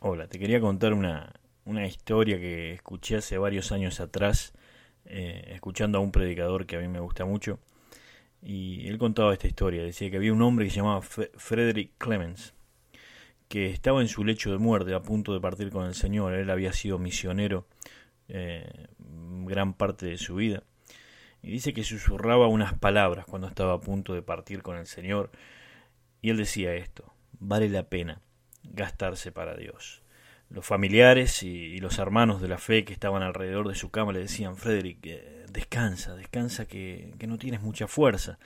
Hola, te quería contar una, una historia que escuché hace varios años atrás, eh, escuchando a un predicador que a mí me gusta mucho. Y él contaba esta historia, decía que había un hombre que se llamaba Frederick Clemens, que estaba en su lecho de muerte, a punto de partir con el Señor. Él había sido misionero eh, gran parte de su vida. Y dice que susurraba unas palabras cuando estaba a punto de partir con el Señor. Y él decía esto, vale la pena gastarse para Dios. Los familiares y, los hermanos de la fe que estaban alrededor de su cama le decían, Frederick, eh, descansa, descansa que, que no tienes mucha fuerza.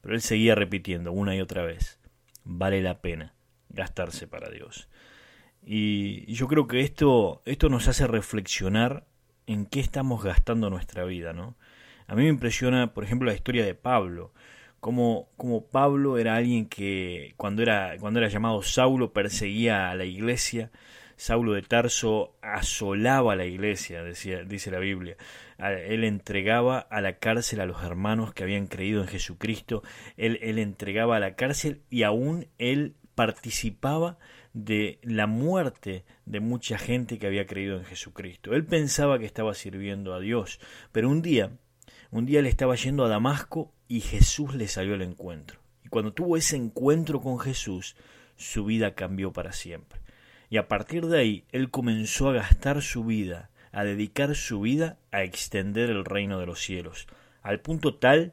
Pero él seguía repitiendo una y otra vez, vale la pena gastarse para Dios. Y yo creo que esto, esto nos hace reflexionar en qué estamos gastando nuestra vida, ¿no? A mí me impresiona, por ejemplo, la historia de Pablo como, como Pablo era alguien que cuando era, cuando era llamado Saulo perseguía a la iglesia, Saulo de Tarso asolaba la iglesia, decía, dice la Biblia. Él entregaba a la cárcel a los hermanos que habían creído en Jesucristo, él, él entregaba a la cárcel y aún él participaba de la muerte de mucha gente que había creído en Jesucristo. Él pensaba que estaba sirviendo a Dios, pero un día, un día él estaba yendo a Damasco y Jesús le salió al encuentro. Y cuando tuvo ese encuentro con Jesús, su vida cambió para siempre. Y a partir de ahí, él comenzó a gastar su vida, a dedicar su vida a extender el reino de los cielos, al punto tal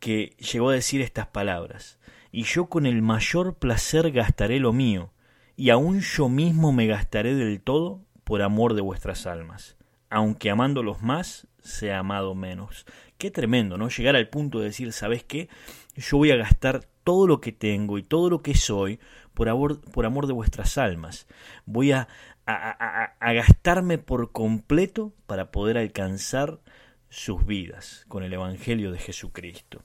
que llegó a decir estas palabras, y yo con el mayor placer gastaré lo mío, y aun yo mismo me gastaré del todo por amor de vuestras almas, aunque amándolos más, sea amado menos. Qué tremendo, ¿no? Llegar al punto de decir, ¿sabes qué? Yo voy a gastar todo lo que tengo y todo lo que soy por amor, por amor de vuestras almas. Voy a, gastarme por completo para poder alcanzar sus vidas con el Evangelio de Jesucristo.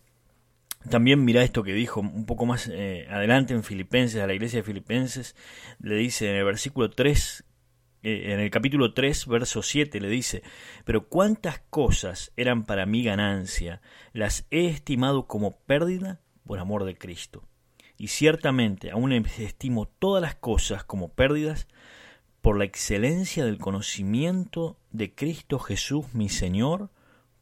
También mira esto que dijo un poco más eh, adelante en Filipenses, a la iglesia de Filipenses, le dice en el versículo 3 eh, en el capítulo 3, verso 7 le dice, pero cuántas cosas eran para mí ganancia, las he estimado como pérdida por amor de Cristo. Y ciertamente aún estimo todas las cosas como pérdidas por la excelencia del conocimiento de Cristo Jesús mi Señor,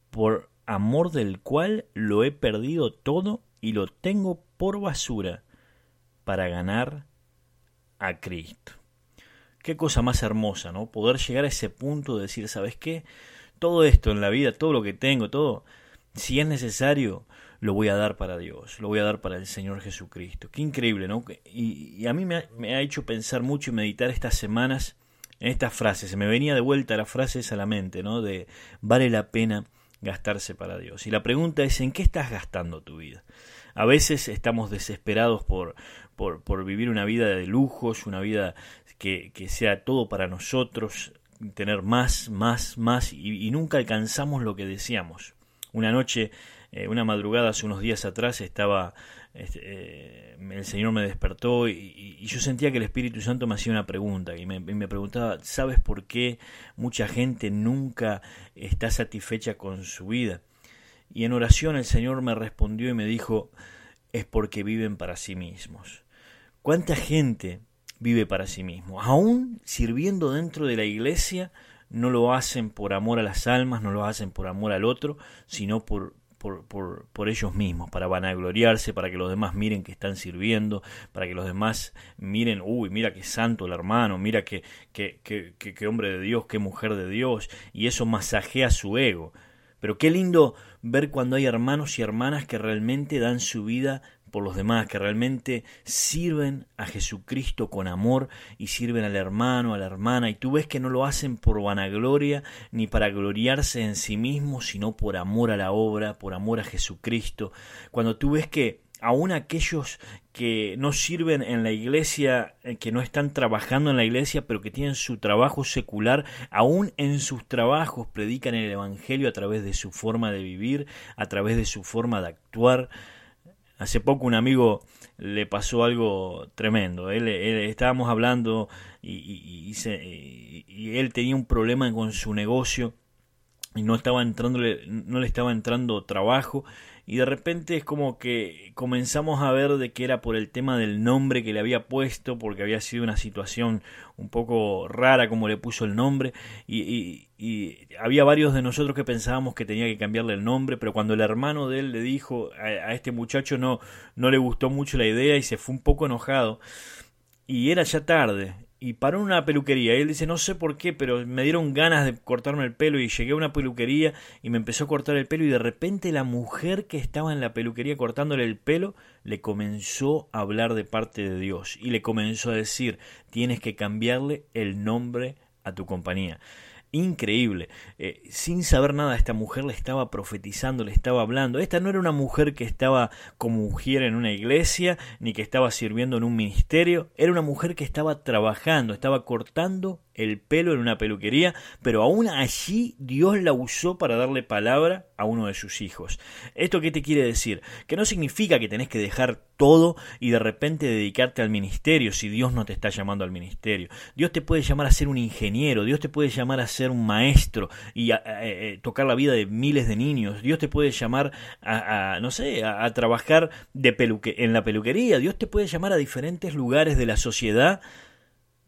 por amor del cual lo he perdido todo y lo tengo por basura para ganar a Cristo. Qué cosa más hermosa, ¿no? Poder llegar a ese punto de decir, ¿sabes qué? Todo esto en la vida, todo lo que tengo, todo, si es necesario, lo voy a dar para Dios, lo voy a dar para el Señor Jesucristo. Qué increíble, ¿no? Y, a mí me ha, hecho pensar mucho y meditar estas semanas en estas frases. Se me venía de vuelta la frase esa a la mente, ¿no? De vale la pena gastarse para Dios. Y la pregunta es, ¿en qué estás gastando tu vida? A veces estamos desesperados por, por, por vivir una vida de lujos, una vida que, sea todo para nosotros, tener más, más, más, y, nunca alcanzamos lo que deseamos. Una noche, eh, una madrugada hace unos días atrás, estaba, este, eh, el Señor me despertó y, yo sentía que el Espíritu Santo me hacía una pregunta y me, y me preguntaba, ¿sabes por qué mucha gente nunca está satisfecha con su vida? Y en oración el Señor me respondió y me dijo, es porque viven para sí mismos. ¿Cuánta gente vive para sí mismo. Aún sirviendo dentro de la iglesia, no lo hacen por amor a las almas, no lo hacen por amor al otro, sino por, por, por, por, ellos mismos, para vanagloriarse, para que los demás miren que están sirviendo, para que los demás miren, uy, mira qué santo el hermano, mira qué, qué, qué, qué hombre de Dios, qué mujer de Dios, y eso masajea su ego. Pero qué lindo ver cuando hay hermanos y hermanas que realmente dan su vida por los demás, que realmente sirven a Jesucristo con amor y sirven al hermano, a la hermana, y tú ves que no lo hacen por vanagloria ni para gloriarse en sí mismos, sino por amor a la obra, por amor a Jesucristo. Cuando tú ves que aún aquellos que no sirven en la iglesia, eh, que no están trabajando en la iglesia, pero que tienen su trabajo secular, aún en sus trabajos predican el Evangelio a través de su forma de vivir, a través de su forma de actuar, Hace poco un amigo le pasó algo tremendo. Él, estábamos hablando y, y, él tenía un problema con su negocio y no estaba entrando, no le estaba entrando trabajo. Y de repente es como que comenzamos a ver de que era por el tema del nombre que le había puesto, porque había sido una situación un poco rara como le puso el nombre, y, había varios de nosotros que pensábamos que tenía que cambiarle el nombre, pero cuando el hermano de él le dijo a, a este muchacho no, no le gustó mucho la idea y se fue un poco enojado, y era ya tarde, y paró en una peluquería. Y él dice, no sé por qué, pero me dieron ganas de cortarme el pelo y llegué a una peluquería y me empezó a cortar el pelo y de repente la mujer que estaba en la peluquería cortándole el pelo le comenzó a hablar de parte de Dios y le comenzó a decir, tienes que cambiarle el nombre a tu compañía increíble. Eh, sin saber nada, esta mujer le estaba profetizando, le estaba hablando. Esta no era una mujer que estaba como mujer en una iglesia, ni que estaba sirviendo en un ministerio. Era una mujer que estaba trabajando, estaba cortando el pelo en una peluquería, pero aún allí Dios la usó para darle palabra a uno de sus hijos. ¿Esto qué te quiere decir? Que no significa que tenés que dejar todo y de repente dedicarte al ministerio si Dios no te está llamando al ministerio. Dios te puede llamar a ser un ingeniero, Dios te puede llamar a ser un maestro y a, eh, tocar la vida de miles de niños. Dios te puede llamar a, no sé, a, trabajar de en la peluquería. Dios te puede llamar a diferentes lugares de la sociedad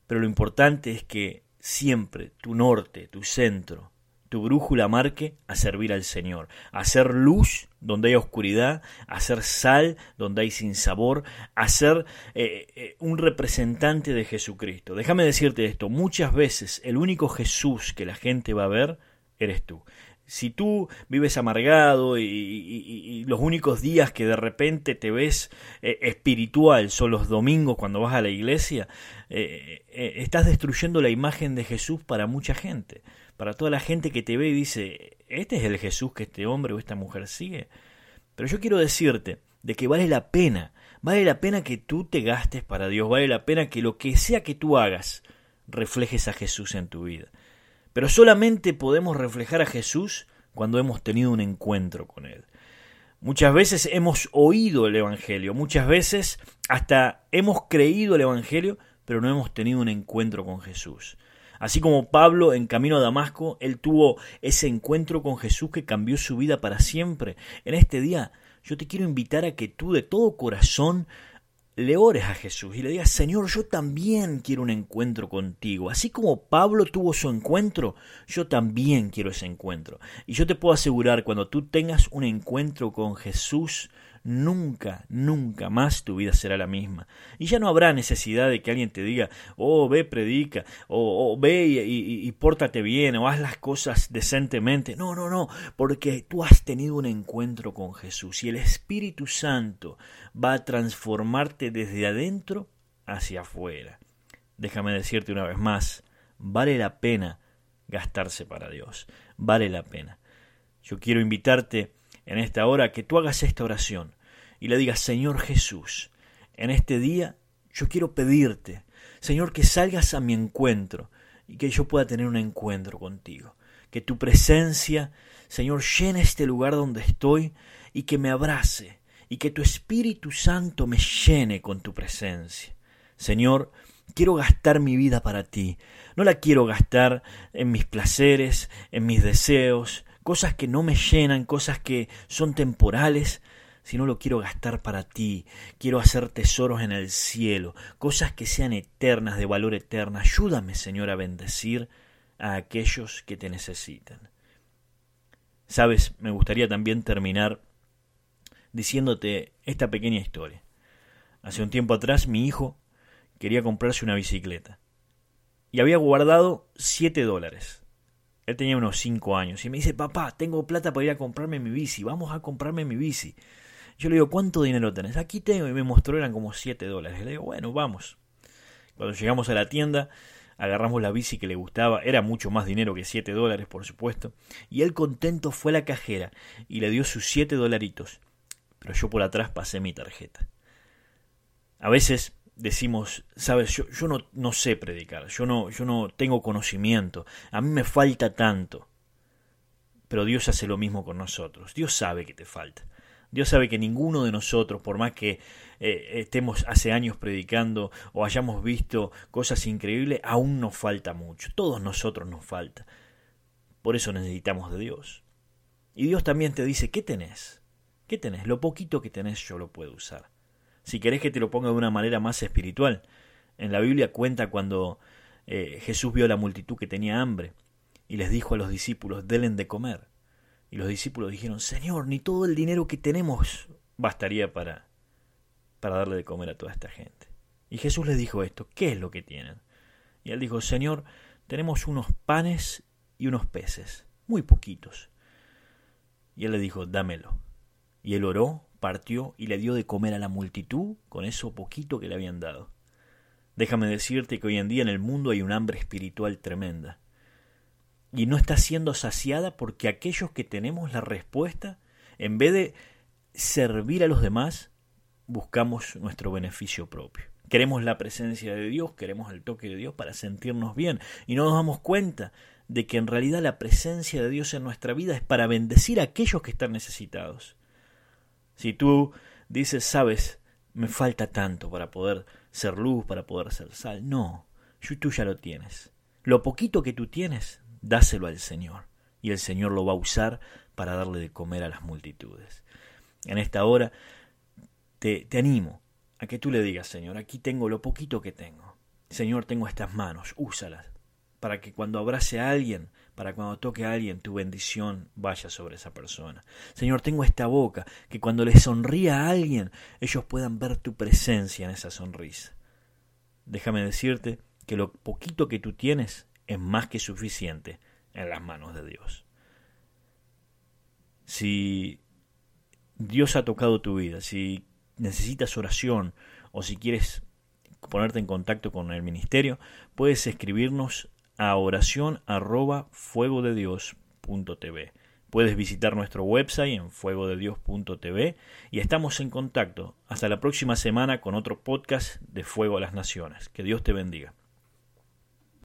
pero lo importante es que siempre tu norte, tu centro, tu brújula marque a servir al Señor, a hacer luz donde hay oscuridad, a hacer sal donde hay sinsabor, a ser eh, eh, un representante de Jesucristo. Déjame decirte esto, muchas veces el único Jesús que la gente va a ver eres tú si tú vives amargado y, los únicos días que de repente te ves eh, espiritual son los domingos cuando vas a la iglesia, eh, eh, estás destruyendo la imagen de Jesús para mucha gente, para toda la gente que te ve y dice, este es el Jesús que este hombre o esta mujer sigue. Pero yo quiero decirte de que vale la pena, vale la pena que tú te gastes para Dios, vale la pena que lo que sea que tú hagas reflejes a Jesús en tu vida. Pero solamente podemos reflejar a Jesús cuando hemos tenido un encuentro con Él. Muchas veces hemos oído el Evangelio, muchas veces hasta hemos creído el Evangelio, pero no hemos tenido un encuentro con Jesús. Así como Pablo en camino a Damasco, él tuvo ese encuentro con Jesús que cambió su vida para siempre. En este día yo te quiero invitar a que tú de todo corazón le ores a Jesús y le digas, Señor, yo también quiero un encuentro contigo. Así como Pablo tuvo su encuentro, yo también quiero ese encuentro. Y yo te puedo asegurar, cuando tú tengas un encuentro con Jesús, nunca, nunca más tu vida será la misma. Y ya no habrá necesidad de que alguien te diga, oh, ve, predica, o, ve y, y, pórtate bien, o haz las cosas decentemente. No, no, no, porque tú has tenido un encuentro con Jesús y el Espíritu Santo va a transformarte desde adentro hacia afuera. Déjame decirte una vez más, vale la pena gastarse para Dios, vale la pena. Yo quiero invitarte en esta hora que tú hagas esta oración y le digas, Señor Jesús, en este día yo quiero pedirte, Señor, que salgas a mi encuentro y que yo pueda tener un encuentro contigo. Que tu presencia, Señor, llene este lugar donde estoy y que me abrace y que tu Espíritu Santo me llene con tu presencia. Señor, quiero gastar mi vida para ti. No la quiero gastar en mis placeres, en mis deseos, cosas que no me llenan, cosas que son temporales, si no lo quiero gastar para ti, quiero hacer tesoros en el cielo, cosas que sean eternas, de valor eterno. Ayúdame, Señor, a bendecir a aquellos que te necesitan. Sabes, me gustaría también terminar diciéndote esta pequeña historia. Hace un tiempo atrás mi hijo quería comprarse una bicicleta y había guardado siete dólares. Él tenía unos cinco años y me dice, papá, tengo plata para ir a comprarme mi bici, vamos a comprarme mi bici. Yo le digo, ¿cuánto dinero tenés? Aquí tengo, y me mostró, eran como 7 dólares. Le digo, bueno, vamos. Cuando llegamos a la tienda, agarramos la bici que le gustaba, era mucho más dinero que 7 dólares, por supuesto, y él contento fue a la cajera y le dio sus 7 dolaritos, pero yo por atrás pasé mi tarjeta. A veces decimos, sabes, yo, yo no, no, sé predicar, yo no, yo no tengo conocimiento, a mí me falta tanto. Pero Dios hace lo mismo con nosotros, Dios sabe que te falta. Dios sabe que ninguno de nosotros, por más que eh, estemos hace años predicando o hayamos visto cosas increíbles, aún nos falta mucho. Todos nosotros nos falta. Por eso necesitamos de Dios. Y Dios también te dice, ¿qué tenés? ¿Qué tenés? Lo poquito que tenés yo lo puedo usar. Si querés que te lo ponga de una manera más espiritual, en la Biblia cuenta cuando eh, Jesús vio a la multitud que tenía hambre y les dijo a los discípulos, denle de comer. Y los discípulos dijeron, Señor, ni todo el dinero que tenemos bastaría para, para darle de comer a toda esta gente. Y Jesús les dijo esto, ¿qué es lo que tienen? Y él dijo, Señor, tenemos unos panes y unos peces, muy poquitos. Y él le dijo, dámelo. Y él oró, partió y le dio de comer a la multitud con eso poquito que le habían dado. Déjame decirte que hoy en día en el mundo hay un hambre espiritual tremenda. Y no está siendo saciada porque aquellos que tenemos la respuesta, en vez de servir a los demás, buscamos nuestro beneficio propio. Queremos la presencia de Dios, queremos el toque de Dios para sentirnos bien y no nos damos cuenta de que en realidad la presencia de Dios en nuestra vida es para bendecir a aquellos que están necesitados. Si tú dices, sabes, me falta tanto para poder ser luz, para poder ser sal, no, tú ya lo tienes. Lo poquito que tú tienes, dáselo al Señor y el Señor lo va a usar para darle de comer a las multitudes. En esta hora te, te animo a que tú le digas, Señor, aquí tengo lo poquito que tengo. Señor, tengo estas manos, úsalas para que cuando abrace a alguien, para cuando toque a alguien, tu bendición vaya sobre esa persona. Señor, tengo esta boca, que cuando le sonría a alguien, ellos puedan ver tu presencia en esa sonrisa. Déjame decirte que lo poquito que tú tienes es más que suficiente en las manos de Dios. Si Dios ha tocado tu vida, si necesitas oración o si quieres ponerte en contacto con el ministerio, puedes escribirnos a oración arroba fuego de Dios tv. Puedes visitar nuestro website en fuegodedios.tv y estamos en contacto. Hasta la próxima semana con otro podcast de Fuego a las Naciones. Que Dios te bendiga.